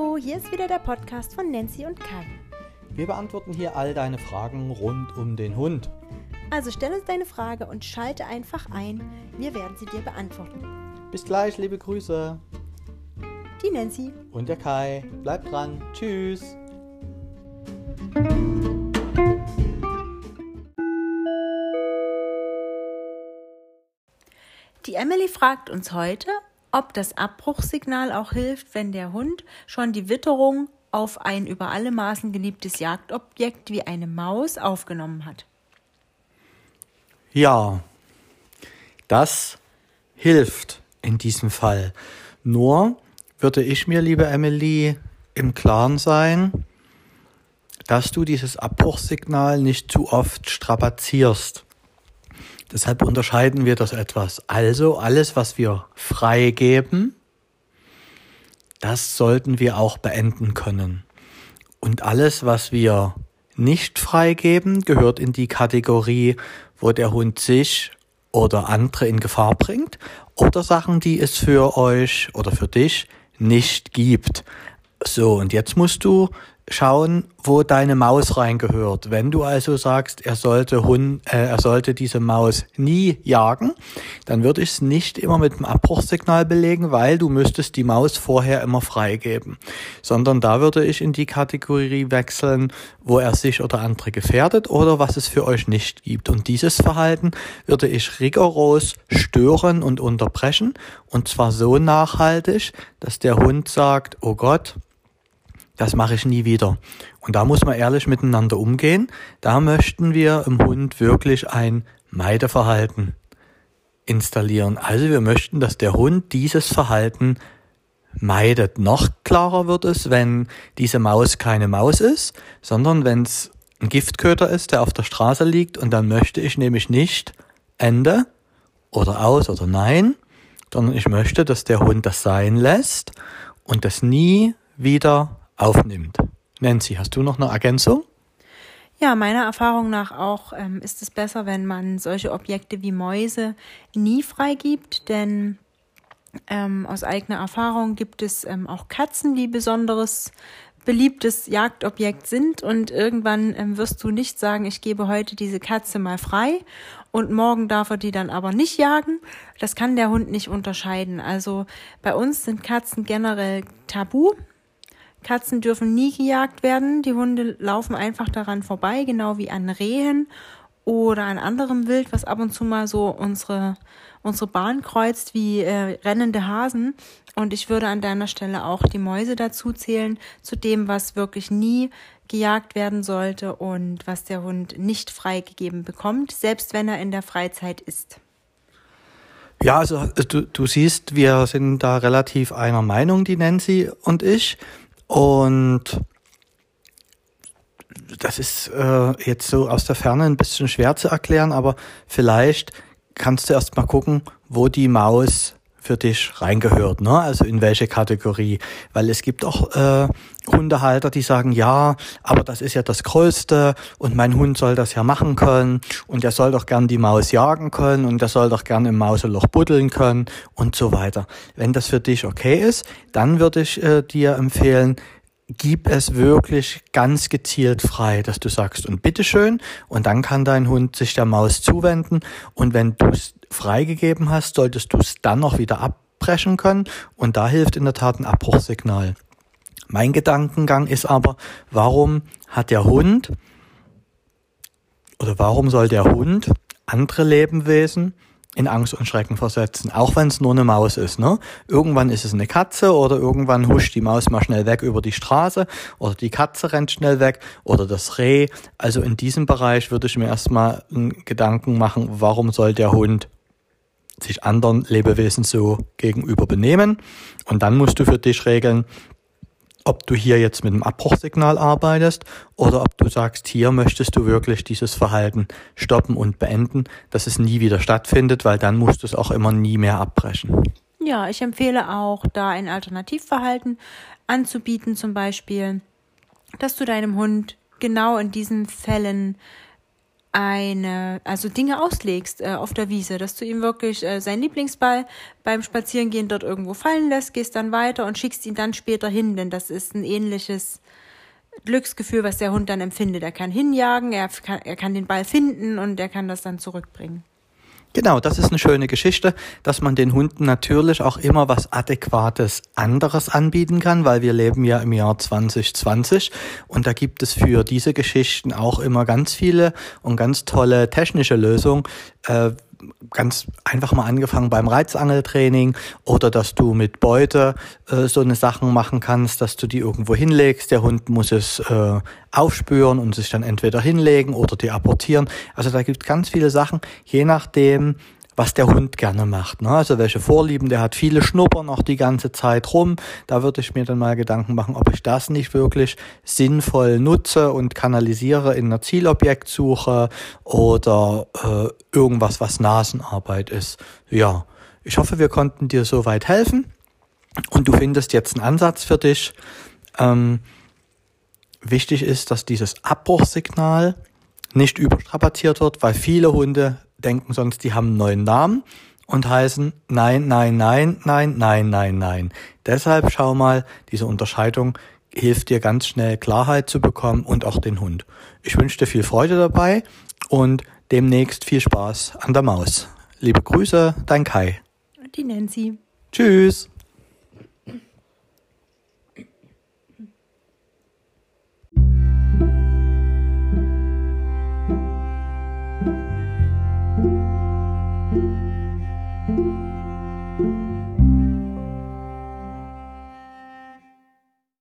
Hallo, hier ist wieder der Podcast von Nancy und Kai. Wir beantworten hier all deine Fragen rund um den Hund. Also stell uns deine Frage und schalte einfach ein. Wir werden sie dir beantworten. Bis gleich, liebe Grüße. Die Nancy. Und der Kai. Bleibt dran. Tschüss. Die Emily fragt uns heute, ob das Abbruchsignal auch hilft, wenn der Hund schon die Witterung auf ein über alle Maßen geliebtes Jagdobjekt wie eine Maus aufgenommen hat. Ja, das hilft in diesem Fall. Nur würde ich mir, liebe Emily, im Klaren sein, dass du dieses Abbruchsignal nicht zu oft strapazierst. Deshalb unterscheiden wir das etwas. Also alles, was wir freigeben, das sollten wir auch beenden können. Und alles, was wir nicht freigeben, gehört in die Kategorie, wo der Hund sich oder andere in Gefahr bringt oder Sachen, die es für euch oder für dich nicht gibt. So, und jetzt musst du schauen, wo deine Maus reingehört. Wenn du also sagst, er sollte Hund, äh, er sollte diese Maus nie jagen, dann würde ich es nicht immer mit dem Abbruchssignal belegen, weil du müsstest die Maus vorher immer freigeben. Sondern da würde ich in die Kategorie wechseln, wo er sich oder andere gefährdet oder was es für euch nicht gibt. Und dieses Verhalten würde ich rigoros stören und unterbrechen. Und zwar so nachhaltig, dass der Hund sagt, oh Gott, das mache ich nie wieder. Und da muss man ehrlich miteinander umgehen. Da möchten wir im Hund wirklich ein Meideverhalten installieren. Also wir möchten, dass der Hund dieses Verhalten meidet. Noch klarer wird es, wenn diese Maus keine Maus ist, sondern wenn es ein Giftköter ist, der auf der Straße liegt und dann möchte ich nämlich nicht Ende oder aus oder nein, sondern ich möchte, dass der Hund das sein lässt und das nie wieder aufnimmt. Nancy, hast du noch eine Ergänzung? Ja, meiner Erfahrung nach auch ähm, ist es besser, wenn man solche Objekte wie Mäuse nie freigibt, denn ähm, aus eigener Erfahrung gibt es ähm, auch Katzen, die besonderes beliebtes Jagdobjekt sind und irgendwann ähm, wirst du nicht sagen, ich gebe heute diese Katze mal frei und morgen darf er die dann aber nicht jagen. Das kann der Hund nicht unterscheiden. Also bei uns sind Katzen generell tabu. Katzen dürfen nie gejagt werden. Die Hunde laufen einfach daran vorbei, genau wie an Rehen oder an anderem Wild, was ab und zu mal so unsere, unsere Bahn kreuzt, wie äh, rennende Hasen. Und ich würde an deiner Stelle auch die Mäuse dazu zählen, zu dem, was wirklich nie gejagt werden sollte und was der Hund nicht freigegeben bekommt, selbst wenn er in der Freizeit ist. Ja, also du, du siehst, wir sind da relativ einer Meinung, die Nancy und ich. Und das ist äh, jetzt so aus der Ferne ein bisschen schwer zu erklären, aber vielleicht kannst du erst mal gucken, wo die Maus für dich reingehört, ne? Also in welche Kategorie. Weil es gibt auch äh, Hundehalter, die sagen, ja, aber das ist ja das Größte und mein Hund soll das ja machen können und er soll doch gern die Maus jagen können und er soll doch gern im Mauseloch buddeln können und so weiter. Wenn das für dich okay ist, dann würde ich äh, dir empfehlen, gib es wirklich ganz gezielt frei, dass du sagst und bitteschön und dann kann dein Hund sich der Maus zuwenden und wenn du freigegeben hast, solltest du es dann noch wieder abbrechen können und da hilft in der Tat ein Abbruchsignal. Mein Gedankengang ist aber, warum hat der Hund oder warum soll der Hund andere Lebewesen in Angst und Schrecken versetzen, auch wenn es nur eine Maus ist. Ne? Irgendwann ist es eine Katze oder irgendwann huscht die Maus mal schnell weg über die Straße oder die Katze rennt schnell weg oder das Reh. Also in diesem Bereich würde ich mir erstmal einen Gedanken machen, warum soll der Hund sich anderen Lebewesen so gegenüber benehmen. Und dann musst du für dich regeln, ob du hier jetzt mit einem Abbruchsignal arbeitest oder ob du sagst, hier möchtest du wirklich dieses Verhalten stoppen und beenden, dass es nie wieder stattfindet, weil dann musst du es auch immer nie mehr abbrechen. Ja, ich empfehle auch, da ein Alternativverhalten anzubieten, zum Beispiel, dass du deinem Hund genau in diesen Fällen eine, also Dinge auslegst äh, auf der Wiese, dass du ihm wirklich äh, seinen Lieblingsball beim Spazierengehen dort irgendwo fallen lässt, gehst dann weiter und schickst ihn dann später hin, denn das ist ein ähnliches Glücksgefühl, was der Hund dann empfindet. Er kann hinjagen, er kann, er kann den Ball finden und er kann das dann zurückbringen. Genau, das ist eine schöne Geschichte, dass man den Hunden natürlich auch immer was Adäquates anderes anbieten kann, weil wir leben ja im Jahr 2020 und da gibt es für diese Geschichten auch immer ganz viele und ganz tolle technische Lösungen. Äh, ganz einfach mal angefangen beim Reizangeltraining oder dass du mit Beute äh, so eine Sachen machen kannst, dass du die irgendwo hinlegst. Der Hund muss es äh, aufspüren und sich dann entweder hinlegen oder die apportieren. Also da gibt ganz viele Sachen, je nachdem, was der Hund gerne macht. Ne? Also welche Vorlieben, der hat viele Schnuppern noch die ganze Zeit rum. Da würde ich mir dann mal Gedanken machen, ob ich das nicht wirklich sinnvoll nutze und kanalisiere in einer Zielobjektsuche oder äh, irgendwas, was Nasenarbeit ist. Ja, ich hoffe, wir konnten dir soweit helfen und du findest jetzt einen Ansatz für dich. Ähm, wichtig ist, dass dieses Abbruchsignal nicht überstrapaziert wird, weil viele Hunde denken sonst, die haben einen neuen Namen und heißen nein, nein, nein, nein, nein, nein, nein. Deshalb schau mal, diese Unterscheidung hilft dir ganz schnell Klarheit zu bekommen und auch den Hund. Ich wünsche dir viel Freude dabei und demnächst viel Spaß an der Maus. Liebe Grüße, dein Kai. Die Nancy. Tschüss.